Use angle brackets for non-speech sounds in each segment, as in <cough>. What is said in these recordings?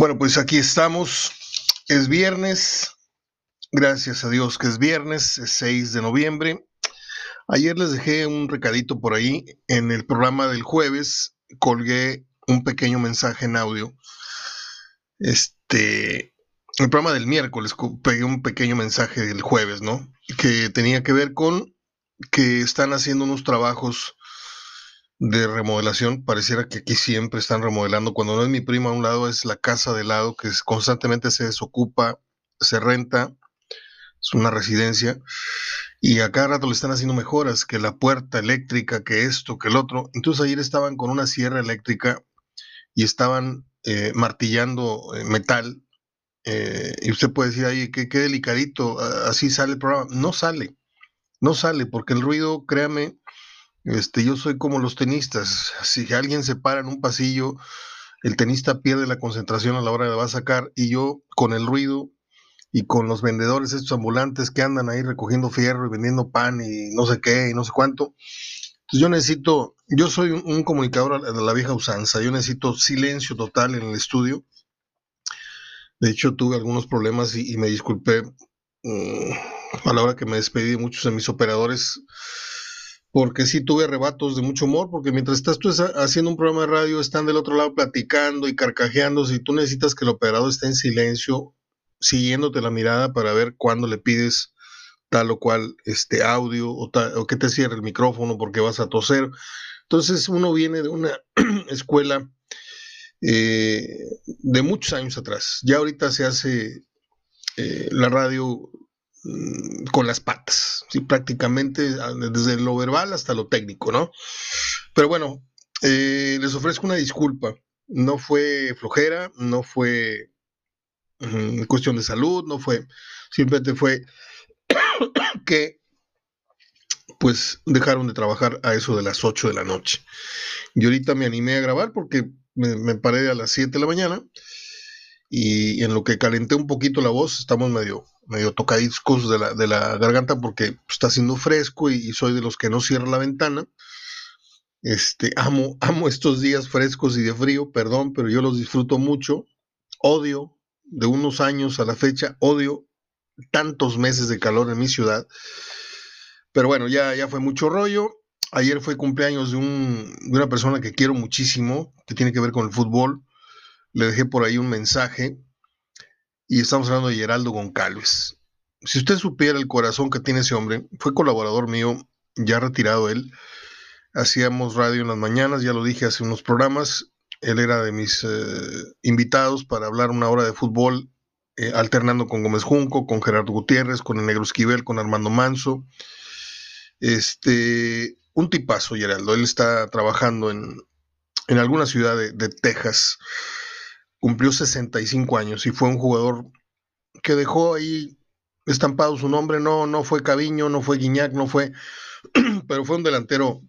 Bueno, pues aquí estamos. Es viernes. Gracias a Dios que es viernes, es 6 de noviembre. Ayer les dejé un recadito por ahí. En el programa del jueves colgué un pequeño mensaje en audio. Este, el programa del miércoles pegué un pequeño mensaje del jueves, ¿no? Que tenía que ver con que están haciendo unos trabajos de remodelación. Pareciera que aquí siempre están remodelando. Cuando no es mi prima a un lado, es la casa de lado que constantemente se desocupa, se renta. Es una residencia. Y a cada rato le están haciendo mejoras, que la puerta eléctrica, que esto, que el otro. Entonces ayer estaban con una sierra eléctrica y estaban eh, martillando eh, metal. Eh, y usted puede decir, ay, qué, qué delicadito, así sale el programa. No sale, no sale, porque el ruido, créame, este, yo soy como los tenistas. Si alguien se para en un pasillo, el tenista pierde la concentración a la hora de va a sacar y yo con el ruido y con los vendedores estos ambulantes que andan ahí recogiendo fierro y vendiendo pan y no sé qué y no sé cuánto. Entonces yo necesito, yo soy un, comunicador de la vieja usanza, yo necesito silencio total en el estudio. De hecho tuve algunos problemas y, me disculpé mm, a la hora que me despedí de muchos de mis operadores porque sí tuve arrebatos de mucho humor, porque mientras estás tú haciendo un programa de radio, están del otro lado platicando y carcajeando, si tú necesitas que el operador esté en silencio, siguiéndote la mirada para ver cuándo le pides tal o cual este audio o, o que te cierre el micrófono porque vas a toser. Entonces uno viene de una <clears throat> escuela eh, de muchos años atrás. Ya ahorita se hace eh, la radio con las patas, ¿sí? prácticamente desde lo verbal hasta lo técnico, ¿no? Pero bueno, eh, les ofrezco una disculpa. No fue flojera, no fue mm, cuestión de salud, no fue, simplemente fue <coughs> que pues dejaron de trabajar a eso de las 8 de la noche. Y ahorita me animé a grabar porque me, me paré a las 7 de la mañana y en lo que calenté un poquito la voz, estamos medio, medio tocadiscos de la, de la garganta porque está haciendo fresco y, soy de los que no cierra la ventana. Este, amo, <laughs> amo estos días frescos y de frío, perdón, pero yo los disfruto mucho. Odio, de unos años a la fecha, odio tantos meses de calor en mi ciudad. Pero bueno, ya, ya fue mucho rollo. Ayer fue cumpleaños de, un, de una persona que quiero muchísimo, que tiene que ver con el fútbol. Le dejé por ahí un mensaje y estamos hablando de Geraldo Goncalves. Si usted supiera el corazón que tiene ese hombre, fue colaborador mío, ya retirado él. Hacíamos radio en las mañanas, ya lo dije hace unos programas. Él era de mis eh, invitados para hablar una hora de fútbol, eh, alternando con Gómez Junco, con Gerardo Gutiérrez, con el Negro Esquivel, con Armando Manso. Este, un tipazo, Geraldo. Él está trabajando en, en alguna ciudad de, de Texas cumplió 65 años y fue un jugador que dejó ahí estampado su nombre, no, no fue Caviño, no fue Guiñac, no fue, <clears throat> pero fue un delantero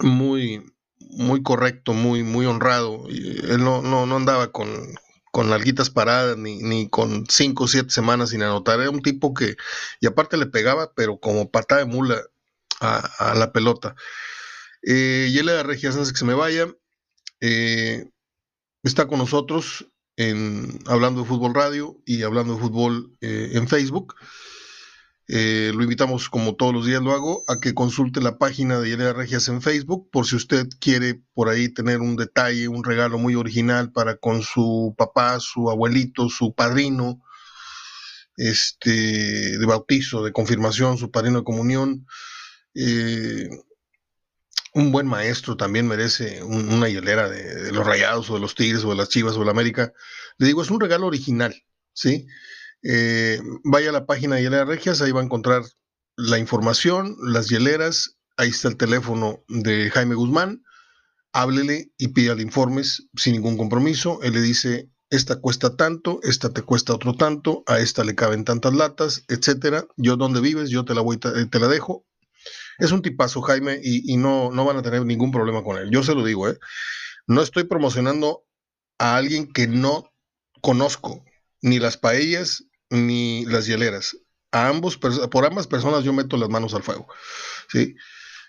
muy, muy correcto, muy, muy honrado. él no, no, no andaba con, con larguitas paradas, ni, ni con cinco o siete semanas sin anotar. Era un tipo que, y aparte le pegaba, pero como patada de mula a, la pelota. Eh, y él le da regia antes que se me vaya. Eh, está con nosotros en Hablando de Fútbol Radio y Hablando de Fútbol eh, en Facebook. Eh, lo invitamos, como todos los días lo hago, a que consulte la página de Yelena Regias en Facebook, por si usted quiere por ahí tener un detalle, un regalo muy original para con su papá, su abuelito, su padrino, este, de bautizo, de confirmación, su padrino de comunión. Eh, un buen maestro también merece una hielera de, los Rayados o de los Tigres o de las Chivas o de la América. Le digo, es un regalo original, ¿sí? Eh, vaya a la página de Hielera Regias, ahí va a encontrar la información, las hieleras, ahí está el teléfono de Jaime Guzmán, háblele y pídale informes sin ningún compromiso. Él le dice, esta cuesta tanto, esta te cuesta otro tanto, a esta le caben tantas latas, etcétera. Yo donde vives, yo te la voy, te la dejo, es un tipazo, Jaime, y, no, no van a tener ningún problema con él. Yo se lo digo, ¿eh? No estoy promocionando a alguien que no conozco, ni las paellas, ni las hieleras. A ambos, por ambas personas yo meto las manos al fuego. ¿sí?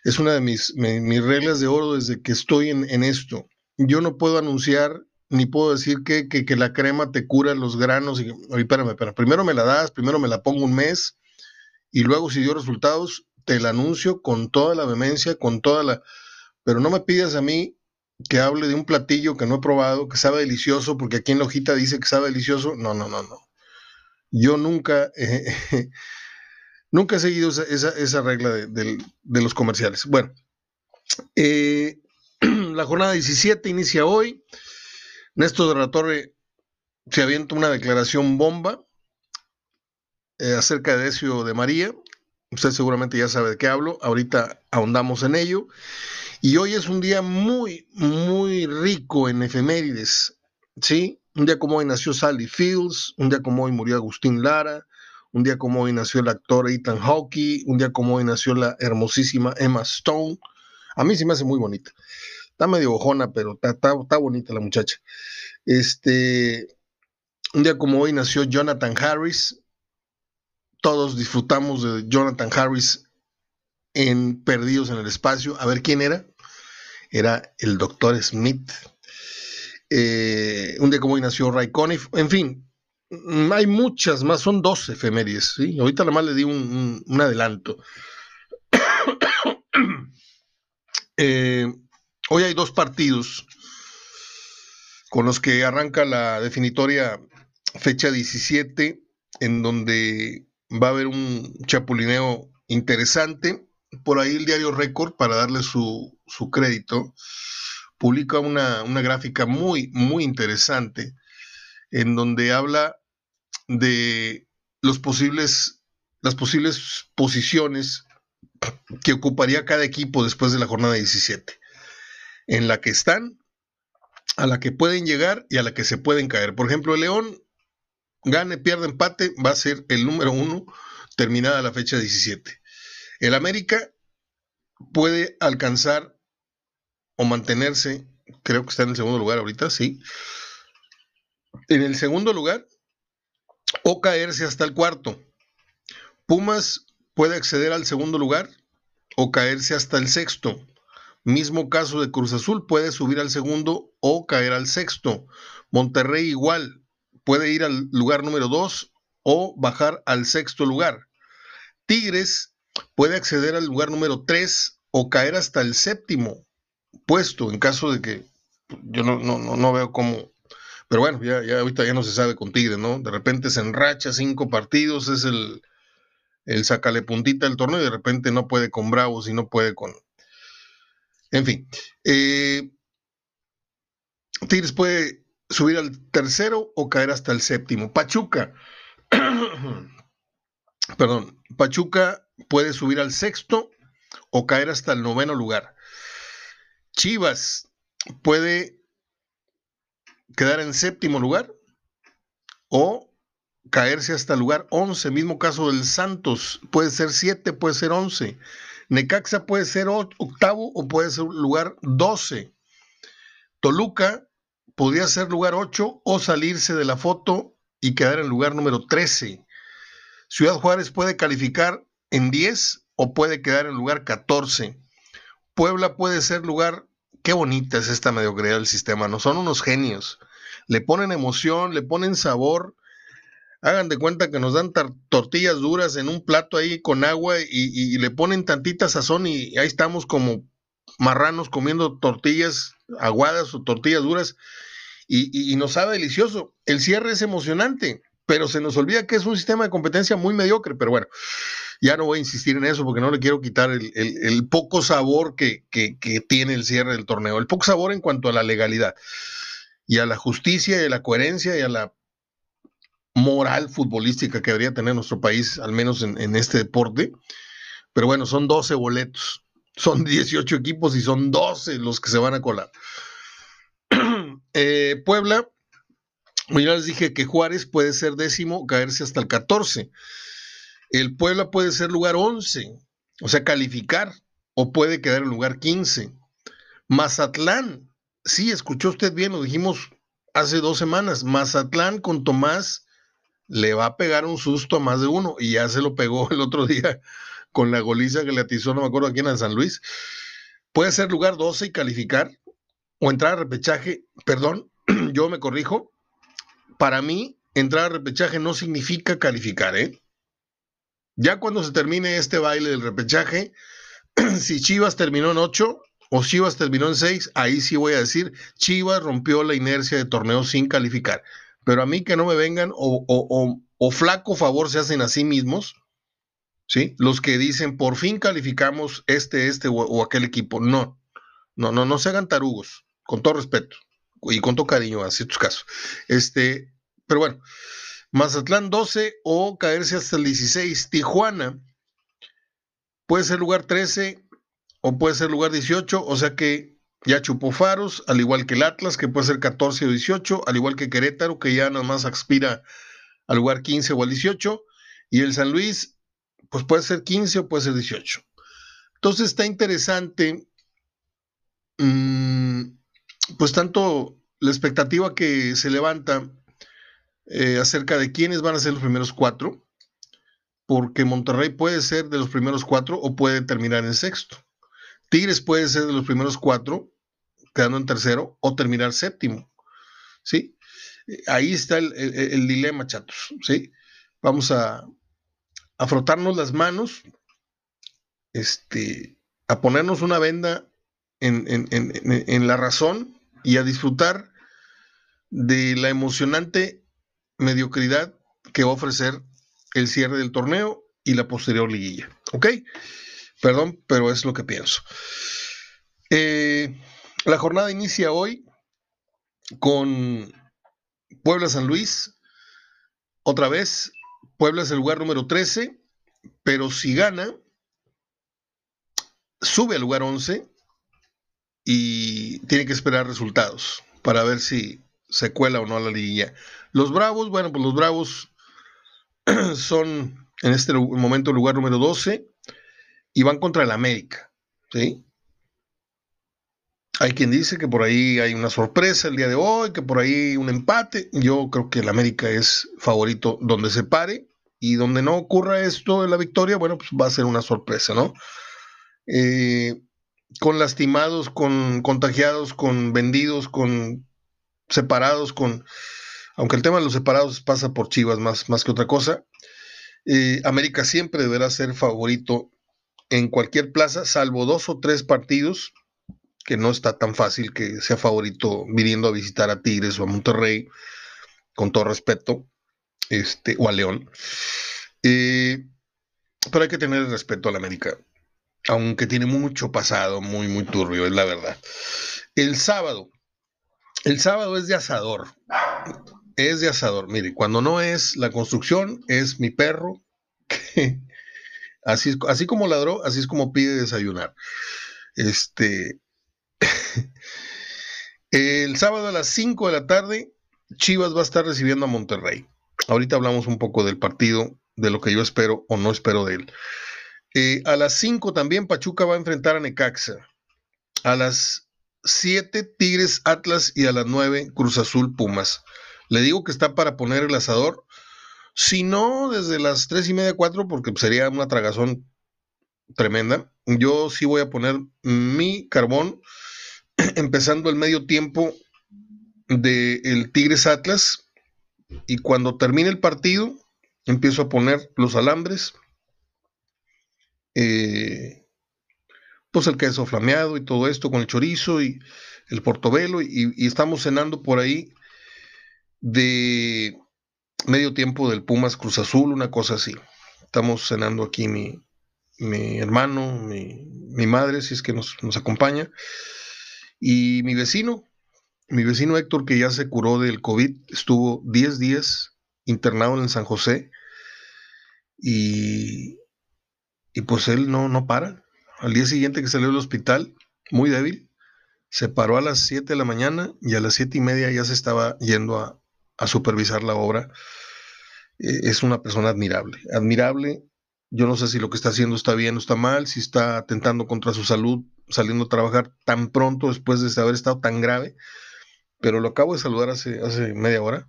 Es una de mis, mis reglas de oro desde que estoy en, en esto. Yo no puedo anunciar ni puedo decir que, que, la crema te cura los granos. Y, espérame, espérame, primero me la das, primero me la pongo un mes y luego si dio resultados, te la anuncio con toda la vehemencia, con toda la... Pero no me pidas a mí que hable de un platillo que no he probado, que sabe delicioso, porque aquí en la hojita dice que sabe delicioso. No, no, no, no. Yo nunca, <laughs> nunca he seguido esa, regla de, los comerciales. Bueno, eh, <clears throat> la jornada 17 inicia hoy. Néstor de la Torre se avienta una declaración bomba eh, acerca de Decio de María. Usted seguramente ya sabe de qué hablo. Ahorita ahondamos en ello. Y hoy es un día muy, muy rico en efemérides. ¿Sí? Un día como hoy nació Sally Fields. Un día como hoy murió Agustín Lara. Un día como hoy nació el actor Ethan Hawke. Un día como hoy nació la hermosísima Emma Stone. A mí sí me hace muy bonita. Está medio ojona, pero está, bonita la muchacha. Este, un día como hoy nació Jonathan Harris. Todos disfrutamos de Jonathan Harris en Perdidos en el Espacio. A ver quién era. Era el Doctor Smith. Eh, un día como hoy nació Ray Conniff. En fin, hay muchas más, son dos efemérides. ¿sí? Ahorita nada más le di un, adelanto. <coughs> eh, Hoy hay dos partidos con los que arranca la definitoria fecha 17, en donde va a haber un chapulineo interesante. Por ahí el diario Récord, para darle su, crédito, publica una, una, gráfica muy, muy interesante, en donde habla de los posibles, las posibles posiciones que ocuparía cada equipo después de la jornada 17 en la que están, a la que pueden llegar y a la que se pueden caer. Por ejemplo, el León gane, pierde, empate, va a ser el número uno terminada la fecha 17. El América puede alcanzar o mantenerse, creo que está en el segundo lugar ahorita, sí, en el segundo lugar o caerse hasta el cuarto. Pumas puede acceder al segundo lugar o caerse hasta el sexto. Mismo caso de Cruz Azul, puede subir al segundo o caer al sexto. Monterrey igual, puede ir al lugar número dos o bajar al sexto lugar. Tigres puede acceder al lugar número tres o caer hasta el séptimo puesto en caso de que yo no, no, no veo cómo. Pero bueno, ya, ya ahorita ya no se sabe con Tigres, ¿no? De repente se enracha cinco partidos, es el, el sacale puntita del torneo y de repente no puede con Bravos y no puede con, en fin. Eh, Tigres puede subir al tercero o caer hasta el séptimo. Pachuca. <clears throat> Perdón. Pachuca puede subir al sexto o caer hasta el noveno lugar. Chivas puede quedar en séptimo lugar o caerse hasta el lugar 11. Mismo caso del Santos. Puede ser 7, puede ser 11. Necaxa puede ser octavo o puede ser lugar 12. Toluca podría ser lugar 8 o salirse de la foto y quedar en lugar número 13. Ciudad Juárez puede calificar en 10 o puede quedar en lugar 14. Puebla puede ser lugar... Qué bonita es esta mediocridad del sistema, ¿no? Son unos genios. Le ponen emoción, le ponen sabor hagan de cuenta que nos dan tortillas duras en un plato ahí con agua y, le ponen tantita sazón y ahí estamos como marranos comiendo tortillas aguadas o tortillas duras y, y, nos sabe delicioso. El cierre es emocionante, pero se nos olvida que es un sistema de competencia muy mediocre, pero bueno, ya no voy a insistir en eso porque no le quiero quitar el, poco sabor que, que, que tiene el cierre del torneo, el poco sabor en cuanto a la legalidad y a la justicia y a la coherencia y a la moral futbolística que debería tener nuestro país, al menos en, este deporte. Pero bueno, son 12 boletos, son 18 equipos y son 12 los que se van a colar. <clears throat> Eh, Puebla, ya les dije que Juárez puede ser décimo, caerse hasta el 14. El Puebla puede ser lugar 11, o sea, calificar, o puede quedar en lugar 15. Mazatlán, sí, escuchó usted bien, lo dijimos hace dos semanas. Mazatlán con Tomás le va a pegar un susto a más de uno y ya se lo pegó el otro día con la goliza que le atizó, no me acuerdo a quién, en San Luis. Puede ser lugar 12 y calificar o entrar a repechaje, perdón, <clears throat> yo me corrijo. Para mí, entrar a repechaje no significa calificar, ¿eh? Ya cuando se termine este baile del repechaje, <clears throat> si Chivas terminó en 8 o Chivas terminó en 6, ahí sí voy a decir, Chivas rompió la inercia de torneo sin calificar. Pero a mí que no me vengan o, o flaco favor se hacen a sí mismos, ¿sí? Los que dicen, por fin calificamos este, este o, aquel equipo. No, no, no, no se hagan tarugos, con todo respeto y con todo cariño a ciertos casos. Este, pero bueno, Mazatlán 12 o caerse hasta el 16. Tijuana puede ser lugar 13 o puede ser lugar 18, o sea que ya chupó faros, al igual que el Atlas, que puede ser 14 o 18, al igual que Querétaro, que ya nada más aspira al lugar 15 o al 18, y el San Luis, pues puede ser 15 o puede ser 18. Entonces está interesante, mm, pues tanto la expectativa que se levanta eh, acerca de quiénes van a ser los primeros cuatro, porque Monterrey puede ser de los primeros cuatro o puede terminar en sexto. Tigres puede ser de los primeros cuatro, quedando en tercero, o terminar séptimo. ¿Sí? Ahí está el, dilema, chatos. ¿sí? Vamos a, a, frotarnos las manos, este, a ponernos una venda en, en la razón y a disfrutar de la emocionante mediocridad que va a ofrecer el cierre del torneo y la posterior liguilla. ¿Ok? Perdón, pero es lo que pienso. Eh, la jornada inicia hoy con Puebla San Luis. Otra vez, Puebla es el lugar número 13, pero si gana, sube al lugar 11 y tiene que esperar resultados para ver si se cuela o no a la liguilla. Los Bravos, bueno, pues los Bravos <clears throat> son en este momento el lugar número 12 y van contra el América. ¿sí? Hay quien dice que por ahí hay una sorpresa el día de hoy, que por ahí un empate. Yo creo que el América es favorito donde se pare y donde no ocurra esto en la victoria, bueno, pues va a ser una sorpresa, ¿no? Eh, con lastimados, con contagiados, con vendidos, con separados, con aunque el tema de los separados pasa por Chivas más, más que otra cosa, eh, América siempre deberá ser favorito en cualquier plaza, salvo dos o tres partidos, que no está tan fácil que sea favorito viniendo a visitar a Tigres o a Monterrey, con todo respeto, este, o a León. Eh, pero hay que tener respeto a la América, aunque tiene mucho pasado, muy, muy turbio, es la verdad. El sábado, el sábado es de asador es de asador. Mire, cuando no es la construcción, es mi perro. <laughs> así, así como ladró, así es como pide desayunar. Este. El sábado a las 5 de la tarde, Chivas va a estar recibiendo a Monterrey. Ahorita hablamos un poco del partido, de lo que yo espero o no espero de él. Eh, a las 5 también Pachuca va a enfrentar a Necaxa. A las 7 Tigres Atlas y a las 9 Cruz Azul Pumas. Le digo que está para poner el asador. Si no, desde las tres y media, cuatro, porque sería una tragazón tremenda. Yo sí voy a poner mi carbón, <clears throat> empezando el medio tiempo del el Tigres Atlas. Y cuando termine el partido, empiezo a poner los alambres. Eh, pues el queso flameado y todo esto con el chorizo y el portobelo y estamos cenando por ahí de medio tiempo del Pumas Cruz Azul, una cosa así. Estamos cenando aquí mi, hermano, mi, mi, madre, si es que nos, nos, acompaña, y mi vecino, mi vecino Héctor, que ya se curó del COVID, estuvo 10 días internado en San José, y, y pues él no, no para. Al día siguiente que salió del hospital, muy débil, se paró a las 7 de la mañana y a las 7 y media ya se estaba yendo a, a supervisar la obra, eh, es una persona admirable. Admirable, yo no sé si lo que está haciendo está bien o está mal, si está atentando contra su salud, saliendo a trabajar tan pronto después de haber estado tan grave, pero lo acabo de saludar hace, hace media hora,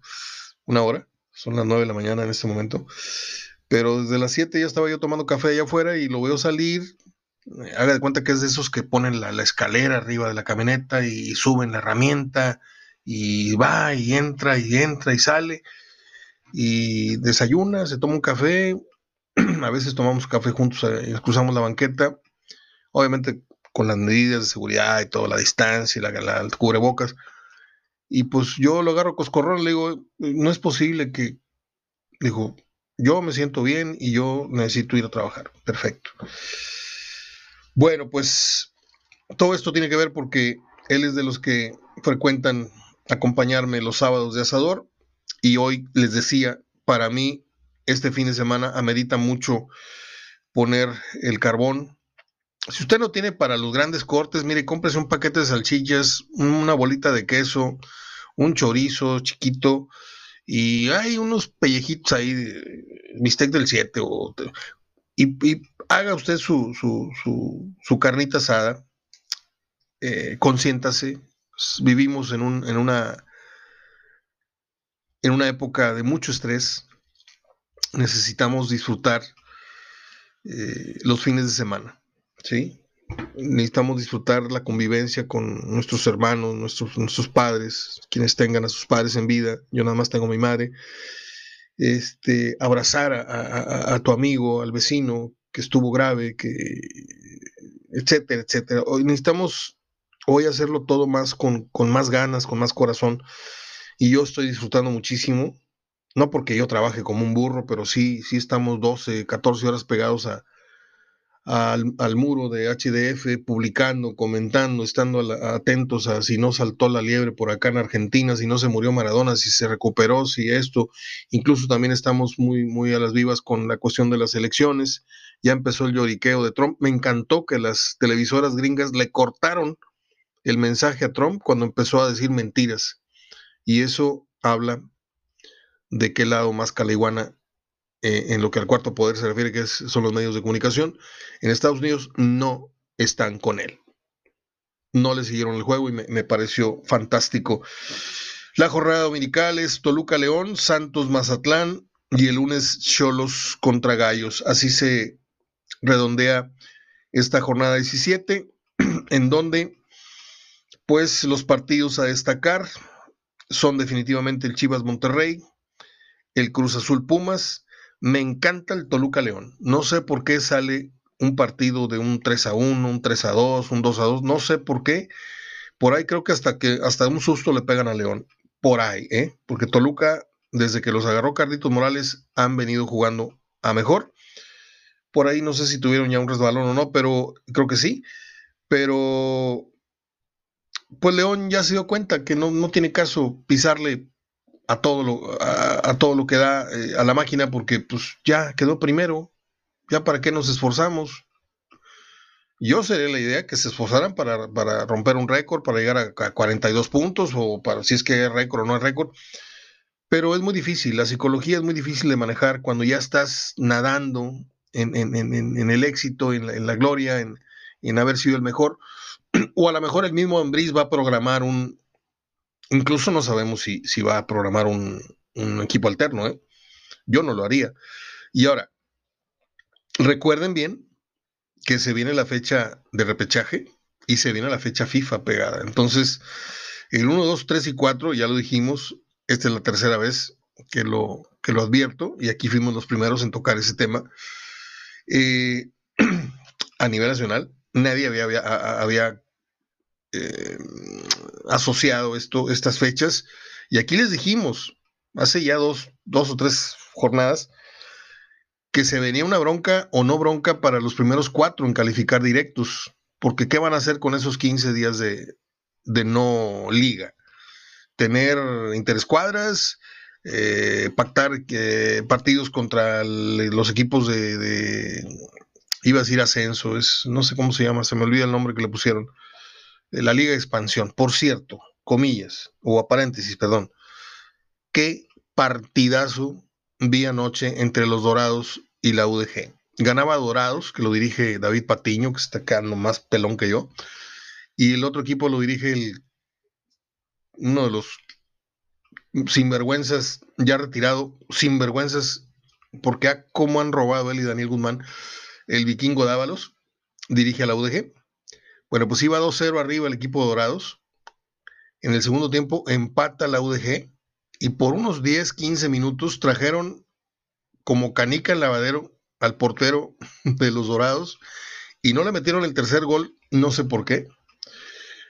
una hora, son las nueve de la mañana en este momento, pero desde las siete ya estaba yo tomando café allá afuera y lo veo salir, haga de cuenta que es de esos que ponen la, escalera arriba de la camioneta y suben la herramienta, y va y entra y entra y sale y desayuna, se toma un café, <clears throat> a veces tomamos café juntos, eh, cruzamos la banqueta, obviamente con las medidas de seguridad y toda la distancia y la, la, cubrebocas. Y pues yo lo agarro coscorrón, le digo, no es posible que, dijo, yo me siento bien y yo necesito ir a trabajar. Perfecto. Bueno, pues todo esto tiene que ver porque él es de los que frecuentan acompañarme los sábados de asador y hoy les decía, para mí este fin de semana amerita mucho poner el carbón. Si usted no tiene para los grandes cortes, mire, cómprese un paquete de salchichas, una bolita de queso, un chorizo chiquito y hay unos pellejitos ahí, bistec del 7 y, haga usted su, su, carnita asada, eh, consiéntase, vivimos en, un, en una en una época de mucho estrés, necesitamos disfrutar eh, los fines de semana, ¿sí? Necesitamos disfrutar la convivencia con nuestros hermanos, nuestros, nuestros padres, quienes tengan a sus padres en vida. Yo nada más tengo a mi madre. Este, abrazar a, tu amigo, al vecino que estuvo grave, que, etcétera, etcétera. Hoy necesitamos hoy hacerlo todo más con, con más ganas, con más corazón y yo estoy disfrutando muchísimo, no porque yo trabaje como un burro, pero sí, sí estamos 12, 14 horas pegados a, al, muro de HDF, publicando, comentando, estando atentos a si no saltó la liebre por acá en Argentina, si no se murió Maradona, si se recuperó, si esto, incluso también estamos muy, muy a las vivas con la cuestión de las elecciones, ya empezó el lloriqueo de Trump, me encantó que las televisoras gringas le cortaron el mensaje a Trump cuando empezó a decir mentiras. Y eso habla de qué lado más caliguana eh, en lo que al cuarto poder se refiere, que son los medios de comunicación, en Estados Unidos no están con él. No le siguieron el juego y me, pareció fantástico. La jornada dominical es Toluca León, Santos Mazatlán y el lunes Cholos contra Gallos. Así se redondea esta jornada 17, <clears throat> en donde pues los partidos a destacar, son definitivamente el Chivas Monterrey, el Cruz Azul Pumas. Me encanta el Toluca León. No sé por qué sale un partido de un 3 a 1, un 3 a 2, un 2 a 2. No sé por qué. Por ahí creo que hasta que hasta un susto le pegan a León. Por ahí, ¿eh? Porque Toluca, desde que los agarró Carlitos Morales, han venido jugando a mejor. Por ahí no sé si tuvieron ya un resbalón o no, pero creo que sí. Pero pues León ya se dio cuenta que no, tiene caso pisarle a todo lo, a, todo lo que da eh, a la máquina porque pues ya quedó primero, ya para qué nos esforzamos. Yo sería la idea que se esforzaran para, romper un récord, para llegar a, 42 puntos o para si es que es récord o no es récord. Pero es muy difícil, la psicología es muy difícil de manejar cuando ya estás nadando en, el éxito, en la, gloria, en haber sido el mejor <clears throat> o a lo mejor el mismo Ambris va a programar un, incluso no sabemos si, si va a programar un, equipo alterno, ¿eh? yo no lo haría. Y ahora, recuerden bien que se viene la fecha de repechaje y se viene la fecha FIFA pegada. Entonces, el 1, 2, 3 y 4, ya lo dijimos, esta es la tercera vez que lo, que lo advierto y aquí fuimos los primeros en tocar ese tema. Eh, <clears throat> a nivel nacional, nadie había, había, había eh, asociado esto, estas fechas. Y aquí les dijimos, hace ya dos, dos o tres jornadas, que se venía una bronca o no bronca para los primeros cuatro en calificar directos. Porque ¿qué van a hacer con esos 15 días de, de no liga? Tener interescuadras, eh, pactar eh, partidos contra los equipos de, de, iba a decir ascenso, es, no sé cómo se llama, se me olvida el nombre que le pusieron la Liga de Expansión. Por cierto, comillas, o a paréntesis, perdón, qué partidazo vi anoche entre los Dorados y la UDG. Ganaba Dorados, que lo dirige David Patiño, que está quedando más pelón que yo, y el otro equipo lo dirige el, uno de los sinvergüenzas ya retirado, sinvergüenzas, porque a cómo han robado él y Daniel Guzmán, el vikingo Dávalos, dirige a la UDG bueno, pues iba 2-0 arriba el equipo de Dorados En el segundo tiempo empata la UDG y por unos 10, 15 minutos trajeron como canica el lavadero al portero <laughs> de los Dorados y no le metieron el tercer gol, no sé por qué.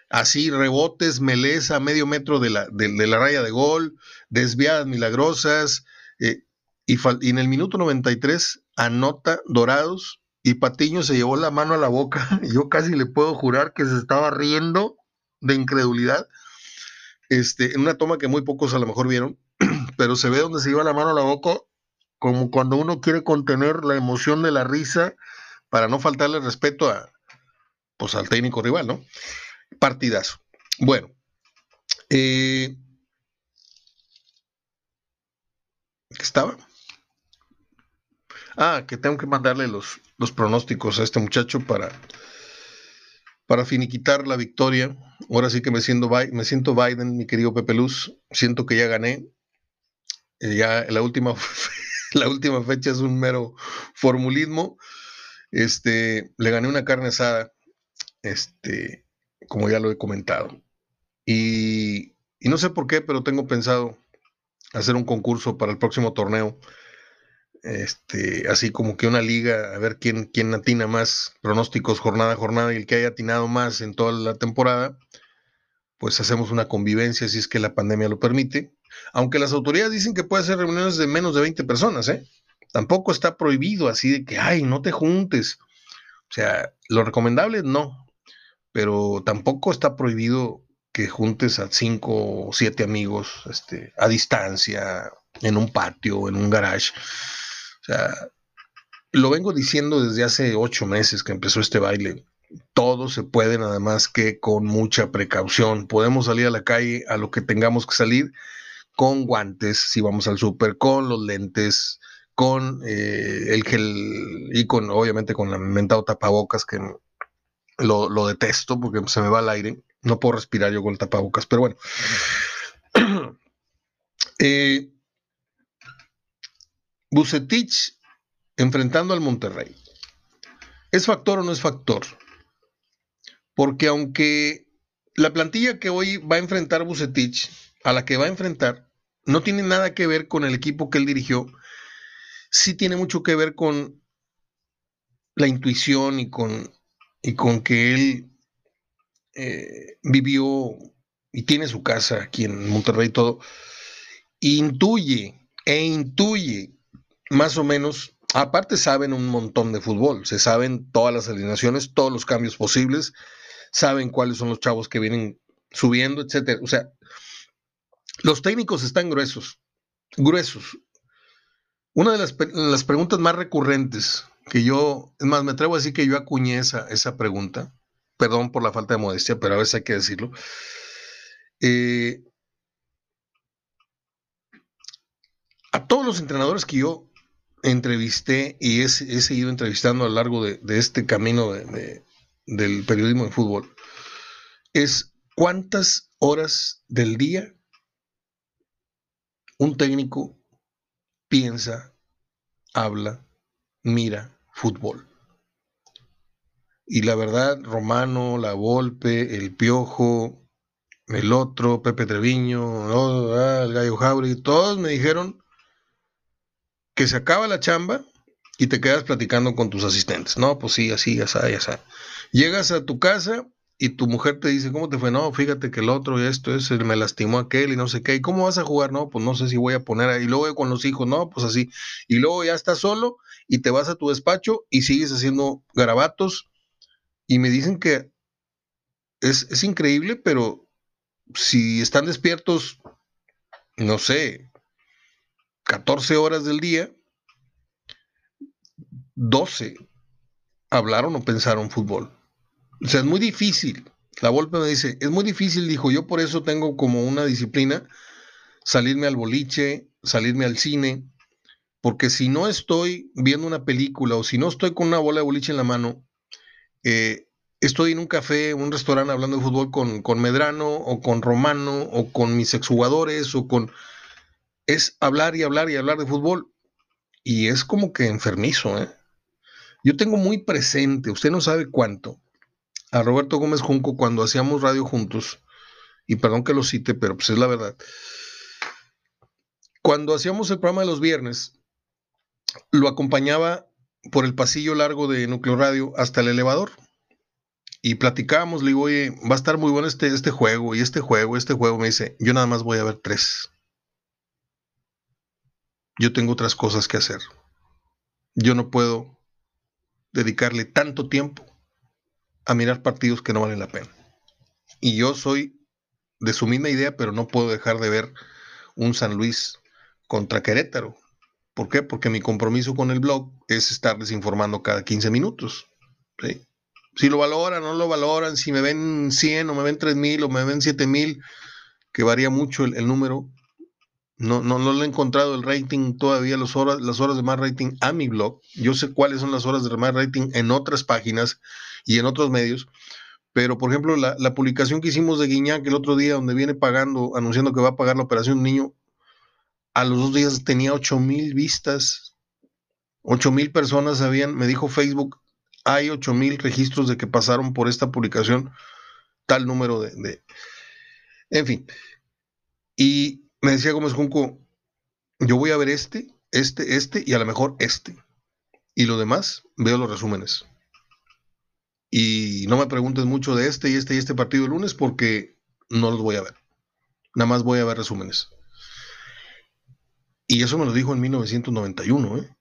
Así, rebotes, meleza, medio metro de la, de, la raya de gol, desviadas milagrosas. Eh, y, y, en el minuto 93 anota Dorados y Patiño se llevó la mano a la boca. <laughs> Yo casi le puedo jurar que se estaba riendo de incredulidad. Este, en una toma que muy pocos a lo mejor vieron, <clears throat> pero se ve donde se lleva la mano a la boca, como cuando uno quiere contener la emoción de la risa para no faltarle respeto a, pues, al técnico rival, ¿no? Partidazo. Bueno, eh, ¿qué estaba? Ah, que tengo que mandarle los, los pronósticos a este muchacho para, para finiquitar la victoria. Ahora sí que me siento, me siento Biden, mi querido Pepe Luz. Siento que ya gané. Eh, ya la última, <laughs> la última fecha es un mero formulismo. Este, le gané una carne asada, este, como ya lo he comentado. Y, y no sé por qué, pero tengo pensado hacer un concurso para el próximo torneo este, así como que una liga, a ver quién, quién atina más pronósticos jornada a jornada y el que haya atinado más en toda la temporada, pues hacemos una convivencia si es que la pandemia lo permite. Aunque las autoridades dicen que puede ser reuniones de menos de 20 personas, ¿eh? Tampoco está prohibido así de que, ay, no te juntes. O sea, lo recomendable no, pero tampoco está prohibido que juntes a cinco o siete amigos este, a distancia, en un patio, en un garage. Sea, lo vengo diciendo desde hace ocho meses que empezó este baile. Todo se puede nada más que con mucha precaución. Podemos salir a la calle a lo que tengamos que salir con guantes, si vamos al súper, con los lentes, con eh, el gel y con, obviamente, con la mentado tapabocas que lo, lo, detesto porque se me va el aire. No puedo respirar yo con el tapabocas, pero bueno. <clears throat> eh, Bucetich enfrentando al Monterrey. ¿Es factor o no es factor? Porque aunque la plantilla que hoy va a enfrentar Bucetich, a la que va a enfrentar, no tiene nada que ver con el equipo que él dirigió, sí tiene mucho que ver con la intuición y con, y con que él eh, vivió y tiene su casa aquí en Monterrey y todo, intuye e intuye más o menos, aparte saben un montón de fútbol, se saben todas las alineaciones, todos los cambios posibles, saben cuáles son los chavos que vienen subiendo, etcétera. O sea, los técnicos están gruesos, gruesos. Una de las, preguntas más recurrentes que yo, es más, me atrevo a decir que yo acuñé esa, esa pregunta, perdón por la falta de modestia, pero a veces hay que decirlo. Eh, a todos los entrenadores que yo entrevisté y he, seguido entrevistando a lo largo de, este camino del periodismo de fútbol es cuántas horas del día un técnico piensa, habla, mira fútbol. Y la verdad, Romano, La Volpe, El Piojo, el otro, Pepe Treviño, ah, el Gallo Jauregui, todos me dijeron que se acaba la chamba y te quedas platicando con tus asistentes. No, pues sí, así, ya sabes, ya sabes. Llegas a tu casa y tu mujer te dice, ¿cómo te fue? No, fíjate que el otro y esto es, me lastimó aquel y no sé qué. ¿Y cómo vas a jugar? No, pues no sé si voy a poner ahí. Y luego con los hijos, no, pues así. Y luego ya estás solo y te vas a tu despacho y sigues haciendo garabatos. Y me dicen que es, es increíble, pero si están despiertos, no sé, 14 horas del día, 12 hablaron o pensaron fútbol. O sea, es muy difícil. La Volpe me dice, es muy difícil, dijo, yo por eso tengo como una disciplina salirme al boliche, salirme al cine, porque si no estoy viendo una película o si no estoy con una bola de boliche en la mano, eh, estoy en un café, un restaurante hablando de fútbol con, con Medrano o con Romano o con mis exjugadores o con es hablar y hablar y hablar de fútbol. Y es como que enfermizo, ¿eh? Yo tengo muy presente, usted no sabe cuánto, a Roberto Gómez Junco cuando hacíamos radio juntos y perdón que lo cite, pero pues es la verdad. Cuando hacíamos el programa de los viernes, lo acompañaba por el pasillo largo de Núcleo Radio hasta el elevador. Y platicábamos, le digo, oye, va a estar muy bueno este, este juego, y este juego, este juego. Me dice, yo nada más voy a ver tres. Yo tengo otras cosas que hacer. Yo no puedo dedicarle tanto tiempo a mirar partidos que no valen la pena. Y yo soy de su misma idea, pero no puedo dejar de ver un San Luis contra Querétaro. ¿Por qué? Porque mi compromiso con el blog es estarles informando cada 15 minutos. Si lo valoran no lo valoran, si me ven 100 o me ven 3000 o me ven 7000, que varía mucho el, número. No, no, no le he encontrado el rating todavía, las horas, las horas de más rating a mi blog. Yo sé cuáles son las horas de más rating en otras páginas y en otros medios. Pero, por ejemplo, la, la publicación que hicimos de Guiñac el otro día, donde viene pagando, anunciando que va a pagar la operación niño, a los dos días tenía 8 mil vistas. 8 mil personas habían, me dijo Facebook, hay 8 mil registros de que pasaron por esta publicación tal número de, En fin. Y me decía Gómez Junco, yo voy a ver este, este, este y a lo mejor este. Y lo demás, veo los resúmenes. Y no me preguntes mucho de este y este y este partido el lunes porque no los voy a ver. Nada más voy a ver resúmenes. Y eso me lo dijo en 1991, ¿eh?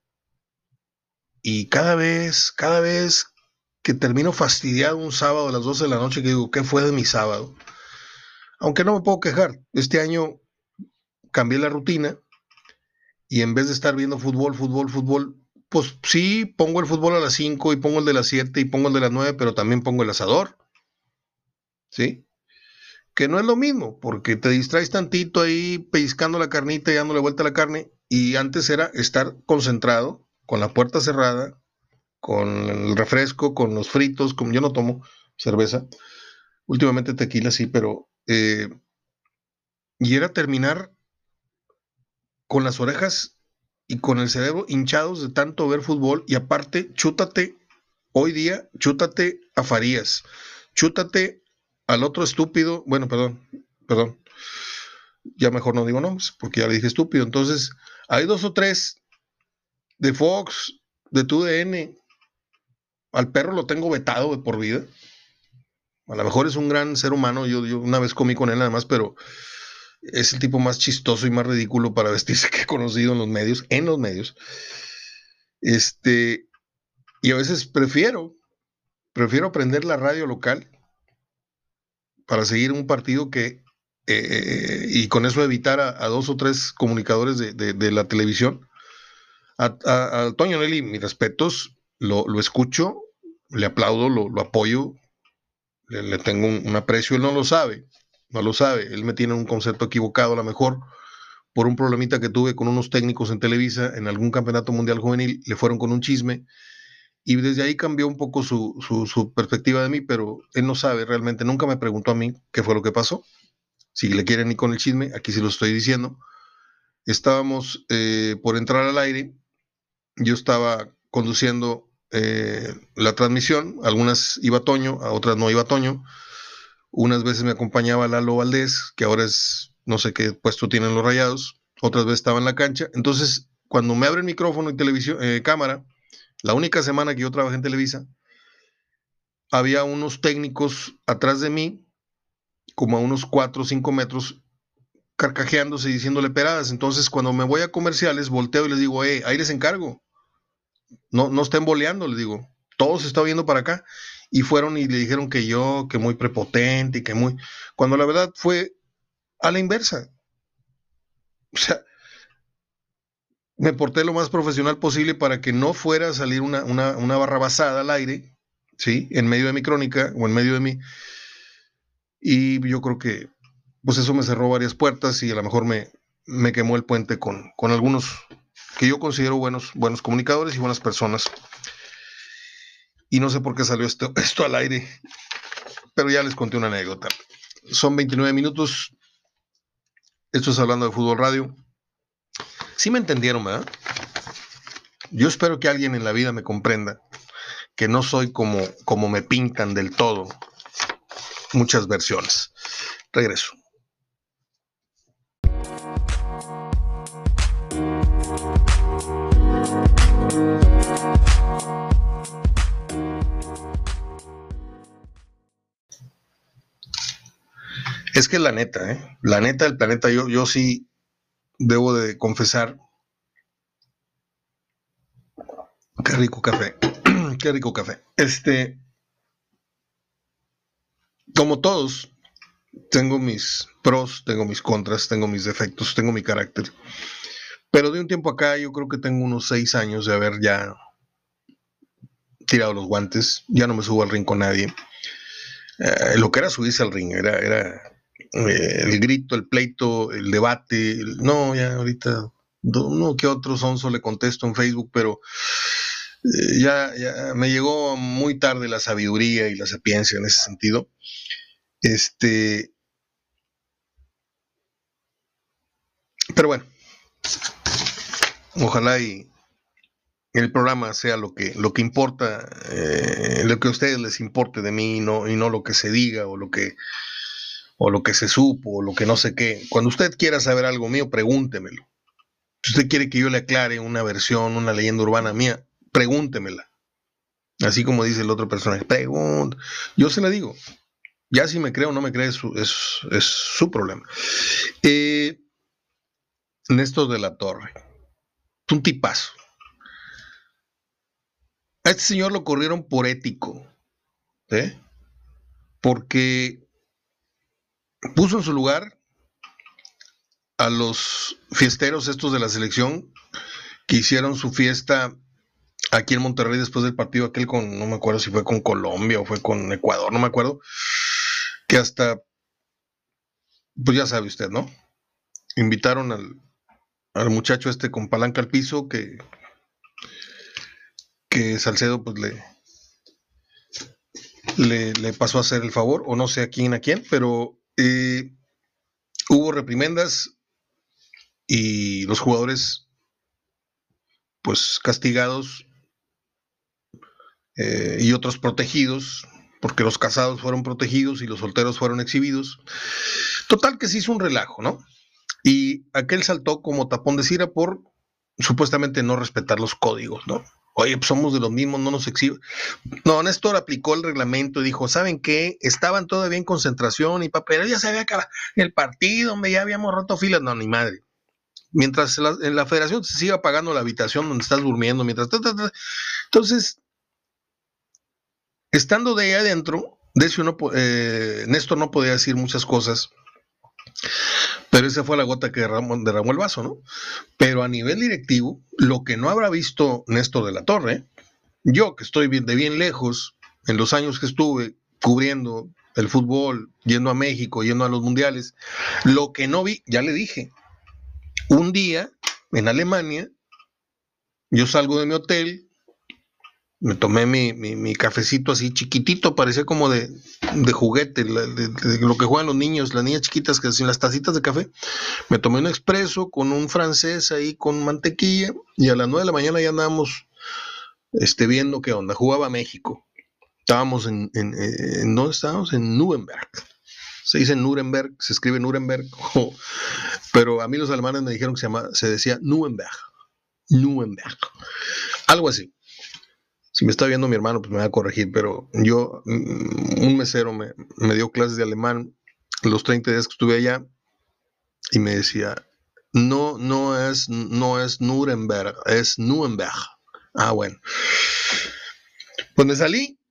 Y cada vez, cada vez que termino fastidiado un sábado a las 12 de la noche, que digo, ¿qué fue de mi sábado? Aunque no me puedo quejar, este año cambié la rutina y en vez de estar viendo fútbol, fútbol, fútbol, pues sí, pongo el fútbol a las 5 y pongo el de las 7 y pongo el de las 9, pero también pongo el asador. ¿Sí? que no es lo mismo, porque te distraes tantito ahí pellizcando la carnita y dándole vuelta a la carne, y antes era estar concentrado, con la puerta cerrada, con el refresco, con los fritos, como yo no tomo cerveza, últimamente tequila sí, pero... Eh, y era terminar con las orejas y con el cerebro hinchados de tanto ver fútbol, y aparte, chútate, hoy día, chútate a Farías, chútate al otro estúpido, bueno, perdón, perdón, ya mejor no digo nombres, porque ya le dije estúpido. Entonces, hay dos o tres de Fox, de TUDN. Al perro lo tengo vetado de por vida. A lo mejor es un gran ser humano. Yo, yo una vez comí con él nada más, pero es el tipo más chistoso y más ridículo para vestirse que he conocido en los medios, en los medios. Este, y a veces prefiero, prefiero aprender la radio local para seguir un partido que, eh, y con eso evitar a, dos o tres comunicadores de, la televisión. A, Toño Nelly, mis respetos, lo, escucho, le aplaudo, lo, apoyo, le, tengo un, aprecio, él no lo sabe, no lo sabe, él me tiene un concepto equivocado a lo mejor por un problemita que tuve con unos técnicos en Televisa en algún campeonato mundial juvenil, le fueron con un chisme y desde ahí cambió un poco su, perspectiva de mí, pero él no sabe realmente, nunca me preguntó a mí qué fue lo que pasó. Si le quieren ir con el chisme, aquí sí lo estoy diciendo. Estábamos eh, por entrar al aire, yo estaba conduciendo eh, la transmisión, algunas iba Toño, a otras no iba Toño. Unas veces me acompañaba Lalo Valdés, que ahora es, no sé qué puesto tienen los rayados, otras veces estaba en la cancha. Entonces, cuando me abre el micrófono y televisión, eh, cámara, la única semana que yo trabajé en Televisa, había unos técnicos atrás de mí, como a unos 4 o 5 metros, carcajeándose y diciéndole peradas. Entonces, cuando me voy a comerciales, volteo y les digo, eh, ahí les encargo. No, no estén boleando, les digo. Todo se está viendo para acá. Y fueron y le dijeron que yo, que muy prepotente y que muy. Cuando la verdad fue a la inversa. <laughs> O sea, me porté lo más profesional posible para que no fuera a salir una, una, barra basada al aire, ¿sí? En medio de mi crónica o en medio de mí. Y yo creo que, pues eso me cerró varias puertas y a lo mejor me, me quemó el puente con, con algunos que yo considero buenos, buenos comunicadores y buenas personas. Y no sé por qué salió esto, <laughs> esto al aire, pero ya les conté una anécdota. Son 29 minutos. Esto es hablando de fútbol radio. Sí me entendieron, ¿verdad? Yo espero que alguien en la vida me comprenda que no soy como, como me pintan del todo muchas versiones. regreso. Es que la neta, ¿eh? la neta del planeta, yo, yo sí debo de confesar. Qué rico café, <clears throat> qué rico café. Este, como todos, tengo mis pros, tengo mis contras, tengo mis defectos, tengo mi carácter. Pero de un tiempo acá, yo creo que tengo unos seis años de haber ya tirado los guantes, ya no me subo al ring con nadie. Eh, lo que era subirse al ring, era, era eh, el grito, el pleito, el debate. no, ya ahorita, uno que otro sonso le contesto en Facebook, pero eh, ya, ya, me llegó muy tarde la sabiduría y la sapiencia en ese sentido. Este. Pero bueno, ojalá y el programa sea lo que, lo que importa, eh, lo que a ustedes les importe de mí no, y no lo que se diga o lo que o lo que se supo, o lo que no sé qué. Cuando usted quiera saber algo mío, pregúntemelo. Si usted quiere que yo le aclare una versión, una leyenda urbana mía, pregúntemela. Así como dice el otro personaje, pregunta. Yo se la digo. Ya si me cree o no me cree, es, es, su problema. Eh, Néstor de la Torre. Un tipazo. A este señor lo corrieron por ético. ¿eh? Porque puso en su lugar a los fiesteros estos de la selección que hicieron su fiesta aquí en Monterrey después del partido aquel con, no me acuerdo si fue con Colombia o fue con Ecuador, no me acuerdo, que hasta, pues ya sabe usted, ¿no? Invitaron al, al muchacho este con palanca al piso que, que Salcedo pues le, le, le pasó a hacer el favor, o no sé a quién a quién, pero eh, hubo reprimendas y los jugadores, pues castigados eh, y otros protegidos, porque los casados fueron protegidos y los solteros fueron exhibidos. Total que se hizo un relajo, ¿no? Y aquel saltó como tapón de cira por supuestamente no respetar los códigos, ¿no? Oye, pues somos de los mismos, no nos exhibe. No, Néstor aplicó el reglamento y dijo, ¿saben qué? Estaban todavía en concentración y papel, ya se había acabado el partido, hombre, ya habíamos roto filas. No, ni madre. Mientras en la federación se siga pagando la habitación donde estás durmiendo, mientras... Entonces, estando de ahí adentro, de eso no, eh, Néstor no podía decir muchas cosas pero esa fue la gota que derramó, el vaso, ¿no? Pero a nivel directivo, lo que no habrá visto Néstor de la Torre, yo que estoy de bien lejos, en los años que estuve cubriendo el fútbol, yendo a México, yendo a los mundiales, lo que no vi, ya le dije, un día en Alemania, yo salgo de mi hotel, me tomé mi, cafecito así chiquitito, parecía como de, juguete, lo que juegan los niños, las niñas chiquitas que hacen las tacitas de café. Me tomé un expreso con un francés ahí con mantequilla y a las nueve de la mañana ya andábamos este, viendo qué onda. Jugaba México. Estábamos en, en, ¿dónde estábamos? En Nuremberg. Se dice Nuremberg, se escribe Nuremberg, <laughs> pero a mí los alemanes me dijeron que se, llama, se decía Nuremberg. Nuremberg. Algo así si me está viendo mi hermano, pues me va a corregir, pero yo, mm, un mesero me, dio clases de alemán los 30 días que estuve allá y me decía, no, no es, no es Nuremberg, es Nuremberg. Ah, bueno. Pues me salí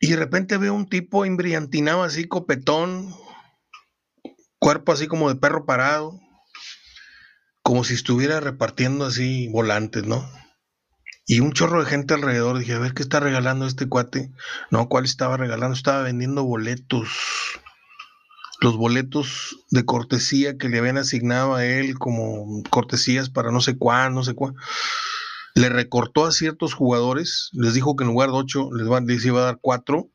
y de repente veo un tipo embrillantinado así, copetón, cuerpo así como de perro parado, como si estuviera repartiendo así volantes, ¿no? Y un chorro de gente alrededor. Dije, a ver qué está regalando este cuate. No, ¿cuál estaba regalando? Estaba vendiendo boletos. Los boletos de cortesía que le habían asignado a él como cortesías para no sé cuán, no sé cuán. Le recortó a ciertos jugadores, les dijo que en lugar de ocho les, iba a dar cuatro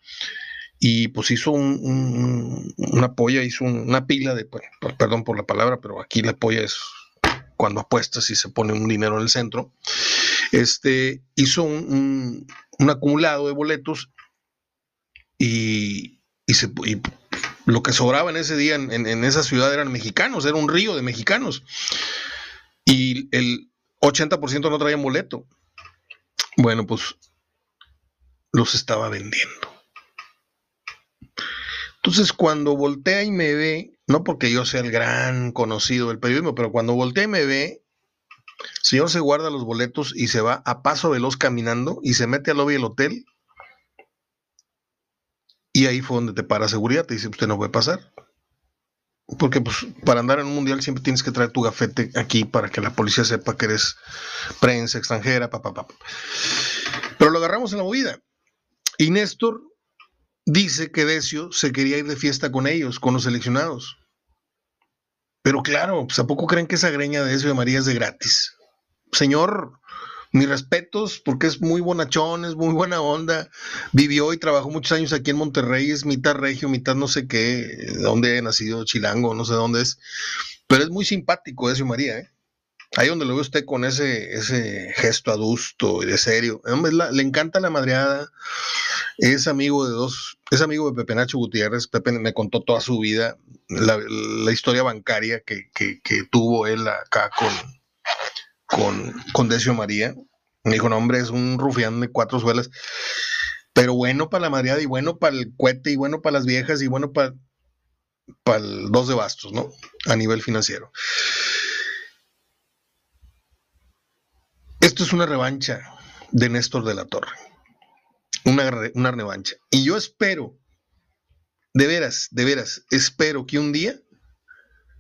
y pues hizo una polla, hizo una pila de, perdón por la palabra, pero aquí la polla es cuando apuestas y se pone un dinero en el centro este, hizo un, acumulado de boletos y, se, lo que sobraba en ese día en, esa ciudad eran mexicanos, era un río de mexicanos. Y el 80% no traían boleto. Bueno, pues los estaba vendiendo. Entonces, cuando voltea y me ve, no porque yo sea el gran conocido del periodismo, pero cuando voltea y me ve, señor se guarda los boletos y se va a paso veloz caminando y se mete al lobby del hotel. Y ahí fue donde te para seguridad, te dice, usted no puede pasar. Porque pues para andar en un mundial siempre tienes que traer tu gafete aquí para que la policía sepa que eres prensa extranjera, papá, papá. Pero lo agarramos en la movida. Y Néstor dice que Decio se quería ir de fiesta con ellos, con los seleccionados. Pero claro, pues, ¿a poco creen que esa greña de de María es de gratis? Señor, mis respetos, porque es muy bonachón, es muy buena onda. Vivió y trabajó muchos años aquí en Monterrey, es mitad regio, mitad no sé qué, dónde ha nacido, Chilango, no sé dónde es. Pero es muy simpático Decio María, ¿eh? Ahí donde lo ve usted con ese, ese gesto adusto y de serio. le encanta la madreada. Es amigo de dos, es amigo de Pepe Nacho Gutiérrez. Pepe me contó toda su vida, la, historia bancaria que, tuvo él acá con, con, con Decio María. Me dijo, no, hombre, es un rufián de cuatro suelas. Pero bueno para la madreada y bueno para el cohete y bueno para las viejas y bueno para, para el dos de bastos, ¿no? A nivel financiero. Esto es una revancha de Néstor de la Torre. Una, una revancha. Y yo espero, de veras, de veras, espero que un día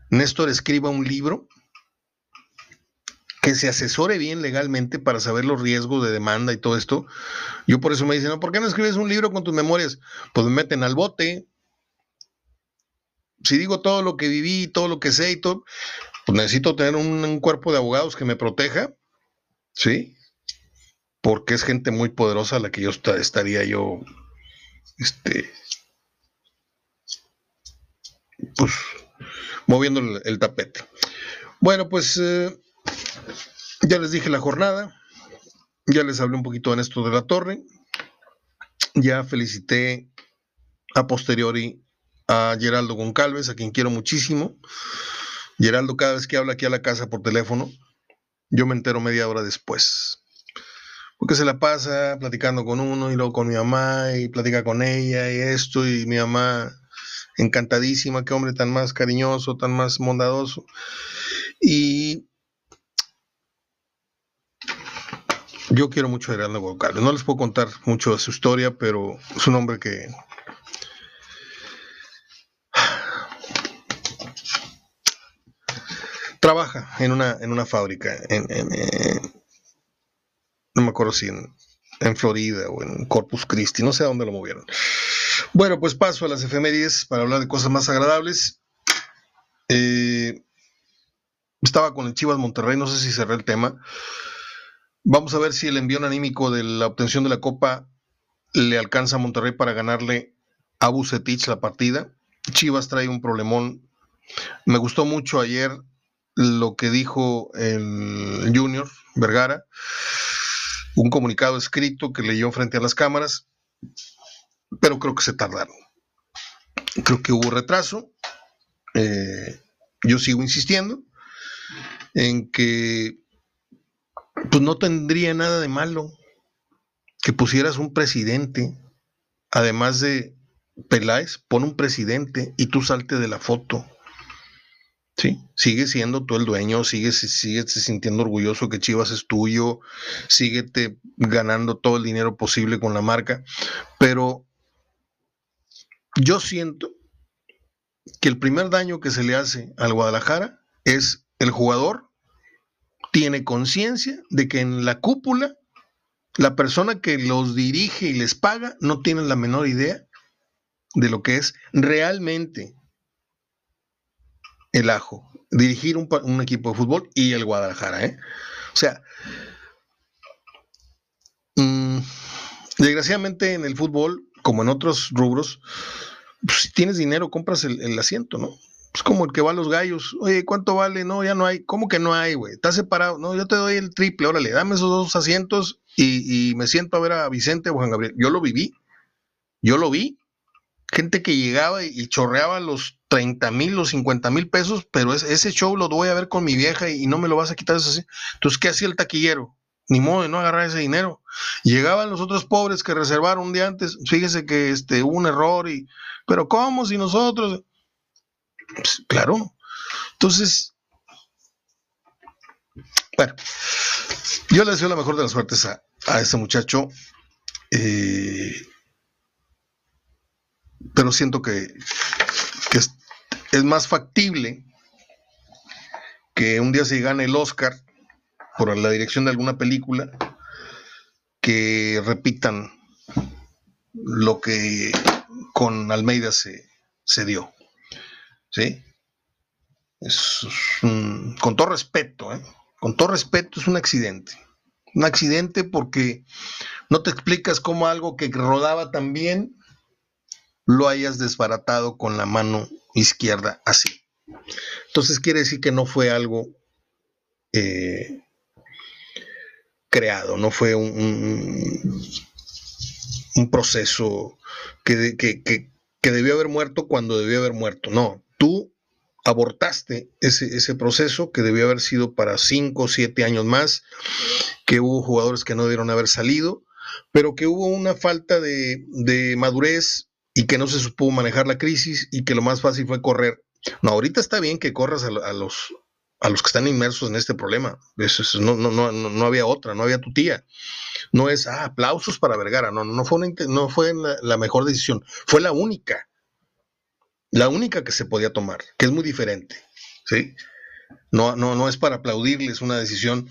Néstor escriba un libro que se asesore bien legalmente para saber los riesgos de demanda y todo esto. Yo por eso me dicen, ¿por qué no escribes un libro con tus memorias? Pues me meten al bote. Si digo todo lo que viví, todo lo que sé y todo, pues necesito tener un cuerpo de abogados que me proteja ¿sí? Porque es gente muy poderosa la que yo estaría yo, este, pues, moviendo el, tapete. Bueno, pues eh, ya les dije la jornada, ya les hablé un poquito en esto de la torre, ya felicité a posteriori a Geraldo Goncalves, a quien quiero muchísimo. Geraldo cada vez que habla aquí a la casa por teléfono, yo me entero media hora después. Porque se la pasa platicando con uno y luego con mi mamá y platica con ella y esto y mi mamá encantadísima, qué hombre tan más cariñoso, tan más bondadoso. Y yo quiero mucho a Heraldo Goncalves. No les puedo contar mucho de su historia, pero es un hombre que trabaja en una, en una fábrica, en, me acuerdo si en, Florida o en Corpus Christi, no sé a dónde lo movieron. Bueno, pues paso a las efemérides para hablar de cosas más agradables. Eh, estaba con el Chivas Monterrey, no sé si cerré el tema. Vamos a ver si el envío anímico de la obtención de la Copa le alcanza a Monterrey para ganarle a Bucetich la partida. Chivas trae un problemón. Me gustó mucho ayer lo que dijo el Junior Vergara, un comunicado escrito que leyó frente a las cámaras, pero creo que se tardaron. Creo que hubo retraso. Eh, yo sigo insistiendo en que pues no tendría nada de malo que pusieras un presidente, además de Peláez, pon un presidente y tú salte de la foto Sí, sigue siendo tú el dueño, sigue, sigue sintiendo orgulloso que Chivas es tuyo, síguete ganando todo el dinero posible con la marca, pero yo siento que el primer daño que se le hace al Guadalajara es el jugador tiene conciencia de que en la cúpula la persona que los dirige y les paga no tiene la menor idea de lo que es realmente el ajo, dirigir un, equipo de fútbol y el Guadalajara. ¿eh? O sea, mm, desgraciadamente en el fútbol, como en otros rubros, pues, si tienes dinero, compras el, asiento, ¿no? Es como el que va a los gallos. Oye, ¿cuánto vale? No, ya no hay. ¿Cómo que no hay, güey? Estás separado. No, yo te doy el triple. Órale, dame esos dos asientos y, y me siento a ver a Vicente o Juan Gabriel. Yo lo viví. Yo lo vi gente que llegaba y, chorreaba los 30 mil, los 50 mil pesos, pero ese show lo voy a ver con mi vieja y, no me lo vas a quitar así. Entonces, ¿qué hacía el taquillero? Ni modo de no agarrar ese dinero. Llegaban los otros pobres que reservaron un día antes. Fíjese que este, hubo un error y, pero ¿cómo si nosotros? Pues, claro. Entonces, bueno, yo le deseo la mejor de las suertes a, a este muchacho. Eh, pero siento que, es, más factible que un día se gane el Oscar por la dirección de alguna película que repitan lo que con Almeida se, dio. ¿Sí? con todo respeto, ¿eh? con todo respeto, es un accidente. Un accidente porque no te explicas cómo algo que rodaba tan bien lo hayas desbaratado con la mano izquierda así. Entonces quiere decir que no fue algo eh, creado, no fue un, un, proceso que, que, debió haber muerto cuando debió haber muerto. No, tú abortaste ese, ese proceso que debió haber sido para cinco o siete años más, que hubo jugadores que no debieron haber salido, pero que hubo una falta de, de madurez y que no se supo manejar la crisis y que lo más fácil fue correr. No, ahorita está bien que corras a, los, a los que están inmersos en este problema. no, no, no, no, había otra, no había tu tía. No es, ah, aplausos para Vergara. No, no fue, no fue la, mejor decisión. Fue la única. La única que se podía tomar, que es muy diferente. ¿sí? No, no, no es para aplaudirles una decisión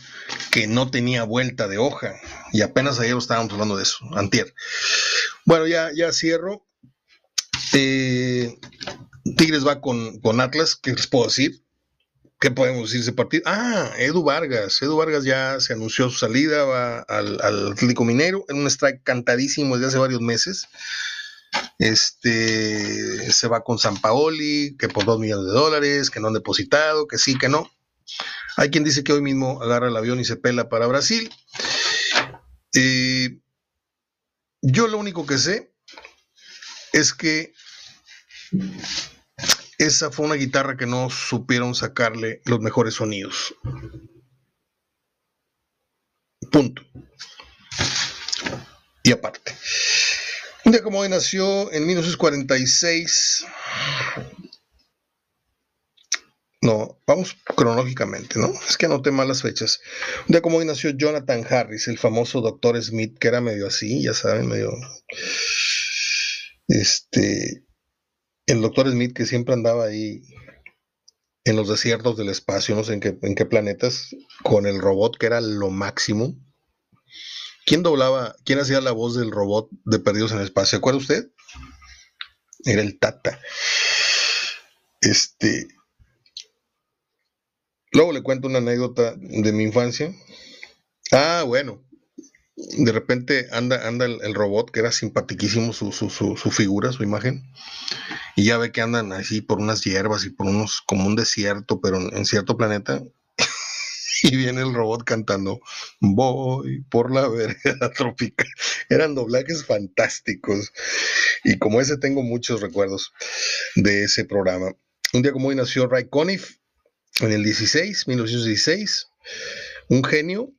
que no tenía vuelta de hoja. Y apenas ayer estábamos hablando de eso, antier. Bueno, ya, ya cierro. Eh, Tigres va con, Atlas, ¿qué les puedo decir? ¿Qué podemos decir de ese partido? Ah, Edu Vargas. Edu Vargas ya se anunció su salida, va al, Atlético Minero, en un strike cantadísimo desde hace varios meses. Este se va con San Paoli, que por dos millones de dólares, que no han depositado, que sí, que no. Hay quien dice que hoy mismo agarra el avión y se pela para Brasil. Eh, yo lo único que sé es que esa fue una guitarra que no supieron sacarle los mejores sonidos. Punto. Y aparte. Un día como hoy nació en 1946. No, vamos cronológicamente, ¿no? Es que anoté mal las fechas. Un día como hoy nació Jonathan Harris, el famoso Doctor Smith, que era medio así, ya saben, medio este, el doctor Smith que siempre andaba ahí en los desiertos del espacio, no sé en qué, en qué planetas, con el robot que era lo máximo. ¿Quién doblaba, quién hacía la voz del robot de Perdidos en el Espacio? ¿Se acuerda usted? Era el Tata. Este. Luego le cuento una anécdota de mi infancia. Ah, bueno, de repente anda, anda el, robot, que era simpaticísimo su, su, su, figura, su imagen, y ya ve que andan así por unas hierbas y por unos, como un desierto, pero en, cierto planeta, <laughs> y viene el robot cantando, voy por la vereda <laughs> tropical. Eran doblajes fantásticos, y como ese tengo muchos recuerdos de ese programa. Un día como hoy nació Ray Conniff, en el 16, 1916, un genio,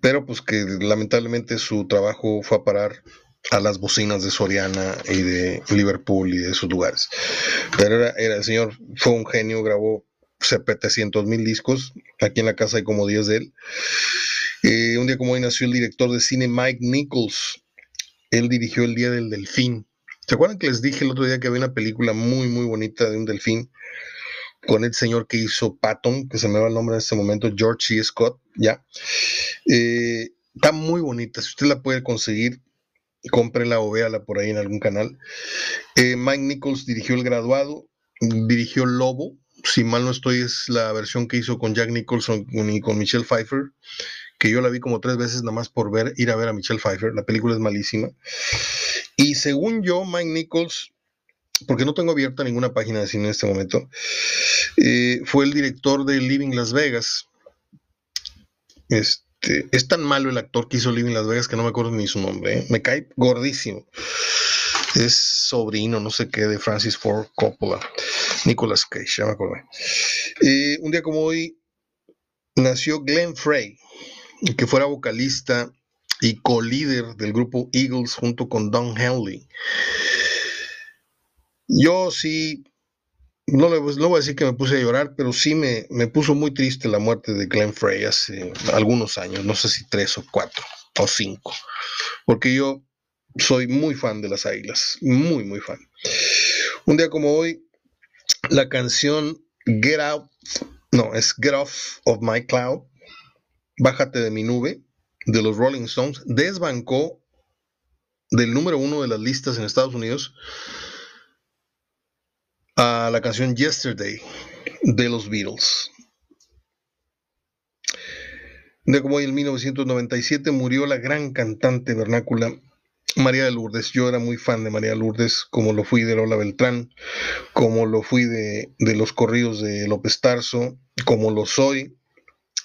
pero pues que lamentablemente su trabajo fue a parar a las bocinas de Soriana y de Liverpool y de esos lugares. Pero era, el señor, fue un genio, grabó 700 mil discos, aquí en la casa hay como 10 de él. Eh, un día como hoy nació el director de cine Mike Nichols, él dirigió El Día del Delfín. ¿Se acuerdan que les dije el otro día que había una película muy, muy bonita de un delfín? Con el señor que hizo Patton, que se me va el nombre en este momento, George C. Scott, ya. Eh, está muy bonita, si usted la puede conseguir, cómprela o véala por ahí en algún canal. Eh, Mike Nichols dirigió El Graduado, dirigió Lobo, si mal no estoy, es la versión que hizo con Jack Nicholson y con Michelle Pfeiffer, que yo la vi como tres veces nada más por ver, ir a ver a Michelle Pfeiffer, la película es malísima. Y según yo, Mike Nichols porque no tengo abierta ninguna página de cine en este momento, eh, fue el director de Living Las Vegas. Este, es tan malo el actor que hizo Living Las Vegas que no me acuerdo ni su nombre. ¿eh? Me cae gordísimo. es sobrino, no sé qué, de Francis Ford Coppola, Nicolas Cage, ya me acordé. Eh, un día como hoy nació Glenn Frey, que fuera vocalista y co-líder del grupo Eagles junto con Don Henley. Yo sí, no le, voy a decir que me puse a llorar, pero sí me, me puso muy triste la muerte de Glenn Frey hace algunos años, no sé si tres o cuatro o cinco, porque yo soy muy fan de las águilas, muy, muy fan. Un día como hoy, la canción Get Out, no, es Get Off of My Cloud, Bájate de mi nube, de los Rolling Stones, desbancó del número uno de las listas en Estados Unidos a la canción Yesterday de los Beatles. De como hoy en 1997 murió la gran cantante vernácula María de Lourdes. Yo era muy fan de María Lourdes, como lo fui de Lola Beltrán, como lo fui de, los corridos de López Tarso, como lo soy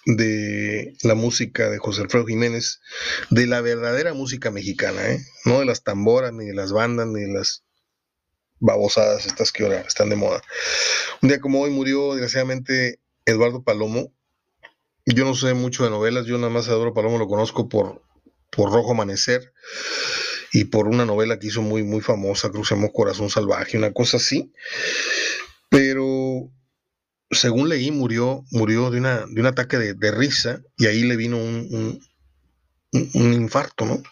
de la música de José Alfredo Jiménez, de la verdadera música mexicana, ¿eh? no de las tamboras, ni de las bandas, ni de las babosadas estas que ahora están de moda. Un día como hoy murió desgraciadamente Eduardo Palomo, yo no sé mucho de novelas, yo nada más a Eduardo Palomo lo conozco por, por Rojo Amanecer y por una novela que hizo muy, muy famosa, Crucemos Corazón Salvaje, una cosa así. Pero según leí, murió, murió de, una, de un ataque de, risa y ahí le vino un, un, infarto, ¿no?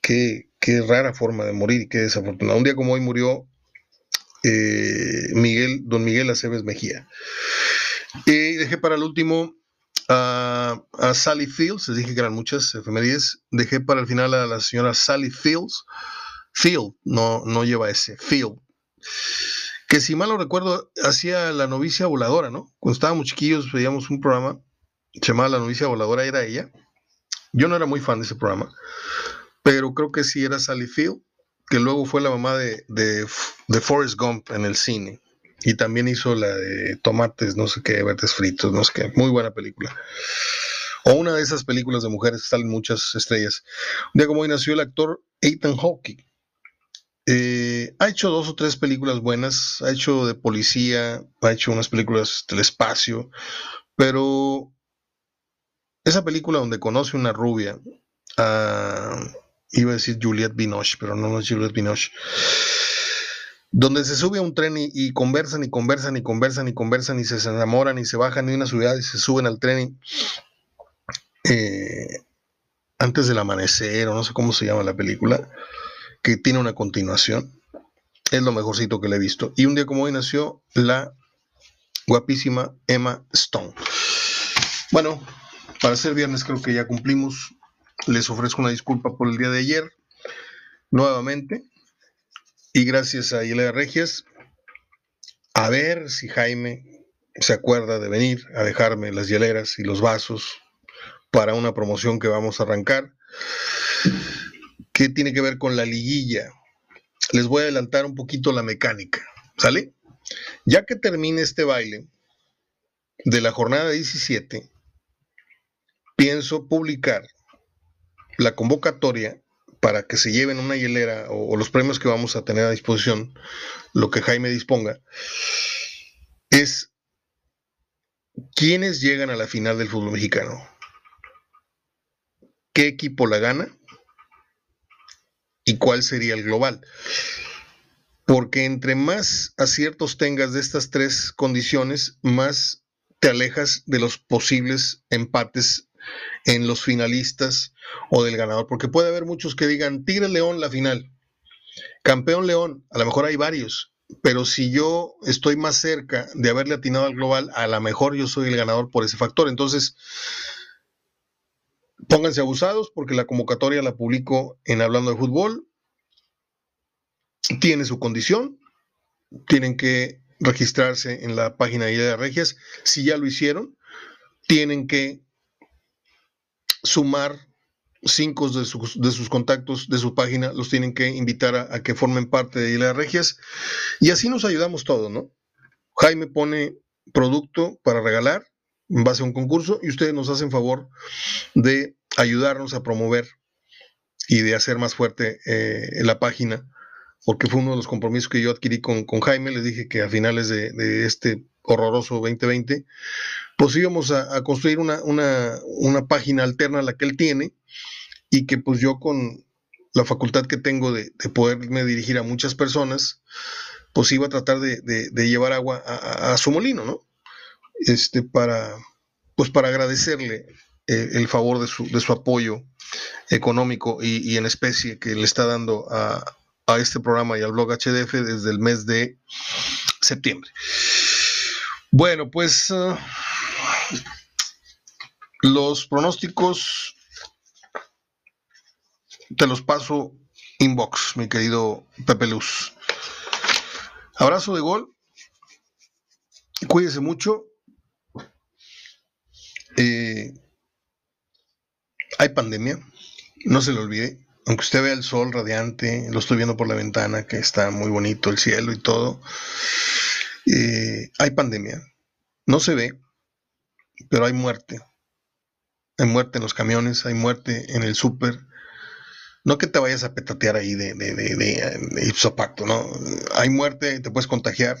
Qué, qué, rara forma de morir y qué desafortunado. Un día como hoy murió eh, Miguel, don Miguel Aceves Mejía. Y dejé para el último a, Sally Fields, les dije que eran muchas efemérides, dejé para el final a la señora Sally Fields, Field, no, no lleva ese, Field, que si mal no recuerdo, hacía la novicia voladora, ¿no? Cuando estábamos chiquillos veíamos un programa, se llamaba La novicia voladora, era ella. Yo no era muy fan de ese programa, pero creo que sí era Sally Field, que luego fue la mamá de, de, Forrest Gump en el cine. Y también hizo la de Tomates, no sé qué, verdes fritos, no sé qué. Muy buena película. O una de esas películas de mujeres salen muchas estrellas. Un día como hoy nació el actor Ethan Hawke. Eh, ha hecho dos o tres películas buenas. Ha hecho de policía, ha hecho unas películas del espacio. Pero esa película donde conoce una rubia, iba a decir Juliette Binoche, pero no, es Juliette Binoche donde se sube a un tren y, conversan y conversan y conversan y conversan y se enamoran y se bajan de una ciudad y se suben al tren eh, antes del amanecer o no sé cómo se llama la película, que tiene una continuación. Es lo mejorcito que le he visto. Y un día como hoy nació la guapísima Emma Stone. Bueno, para ser viernes creo que ya cumplimos. Les ofrezco una disculpa por el día de ayer. Nuevamente, y gracias a Hilea Regias, a ver si Jaime se acuerda de venir a dejarme las hieleras y los vasos para una promoción que vamos a arrancar, que tiene que ver con la liguilla. Les voy a adelantar un poquito la mecánica, ¿sale? Ya que termine este baile de la jornada 17, pienso publicar la convocatoria para que se lleven una hielera o, los premios que vamos a tener a disposición, lo que Jaime disponga, es quiénes llegan a la final del fútbol mexicano, qué equipo la gana y cuál sería el global. Porque entre más aciertos tengas de estas tres condiciones, más te alejas de los posibles empates en los finalistas o del ganador, porque puede haber muchos que digan Tigre León la final, campeón León, a lo mejor hay varios, pero si yo estoy más cerca de haberle atinado al global, a lo mejor yo soy el ganador por ese factor. Entonces, pónganse abusados porque la convocatoria la publico en Hablando de Fútbol. Tiene su condición, tienen que registrarse en la página de Regias. Si ya lo hicieron, tienen que sumar cinco de sus, de sus, contactos de su página, los tienen que invitar a, que formen parte de las Regias y así nos ayudamos todos, ¿no? Jaime pone producto para regalar en base a un concurso y ustedes nos hacen favor de ayudarnos a promover y de hacer más fuerte eh, la página porque fue uno de los compromisos que yo adquirí con, Jaime, le dije que a finales de, este horroroso 2020, pues íbamos a, construir una, página alterna a la que él tiene y que pues yo con la facultad que tengo de, poderme dirigir a muchas personas, pues iba a tratar de, llevar agua a, su molino, ¿no? Este, para, pues para agradecerle eh, el favor de su, de su apoyo económico y, en especie que le está dando a, este programa y al blog HDF desde el mes de septiembre. Bueno, pues uh, los pronósticos te los paso inbox, mi querido Pepe Luz. Abrazo de gol. Cuídese mucho. Eh, hay pandemia, no se lo olvide. Aunque usted vea el sol radiante, lo estoy viendo por la ventana, que está muy bonito el cielo y todo. Eh, hay pandemia. No se ve, pero hay muerte. Hay muerte en los camiones, hay muerte en el súper. No que te vayas a petatear ahí de, de, de, de, ipso pacto, ¿no? Hay muerte, te puedes contagiar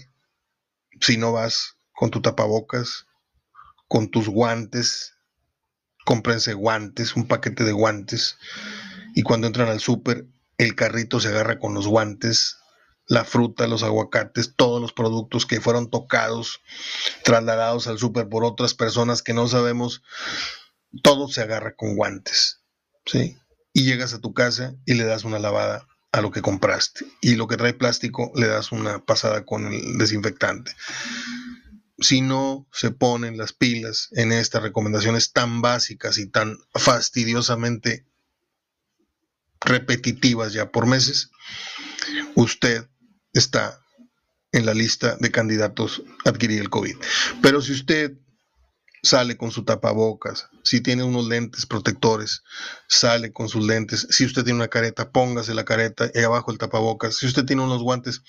si no vas con tu tapabocas, con tus guantes, cómprense guantes, un paquete de guantes, y cuando entran al súper, el carrito se agarra con los guantes, la fruta, los aguacates, todos los productos que fueron tocados, trasladados al súper por otras personas que no sabemos, todo se agarra con guantes, ¿sí? Y llegas a tu casa y le das una lavada a lo que compraste. Y lo que trae plástico le das una pasada con el desinfectante si no se ponen las pilas en estas recomendaciones tan básicas y tan fastidiosamente repetitivas ya por meses, usted está en la lista de candidatos a adquirir el COVID. Pero si usted sale con su tapabocas, si tiene unos lentes protectores, sale con sus lentes, si usted tiene una careta, póngase la careta y abajo el tapabocas, si usted tiene unos guantes,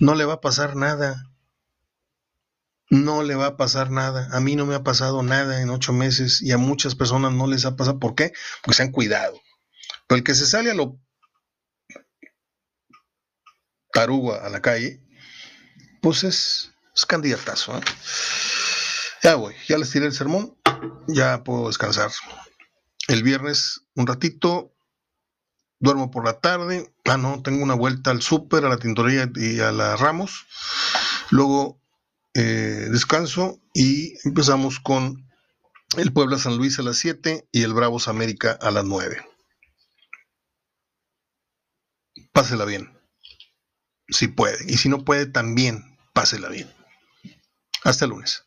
no le va a pasar nada no le va a pasar nada. A mí no me ha pasado nada en ocho meses y a muchas personas no les ha pasado. ¿Por qué? Porque se han cuidado. Pero el que se sale a lo taruga a la calle, pues es, candidatazo. ¿eh? Ya voy, ya les tiré el sermón, ya puedo descansar. El viernes un ratito, duermo por la tarde. Ah, no, tengo una vuelta al súper, a la tintorería y a la Ramos. Luego eh, descanso y empezamos con el Puebla San Luis a las 7 y el Bravos América a las 9. Pásela bien, si puede. Y si no puede, también pásela bien. Hasta el lunes.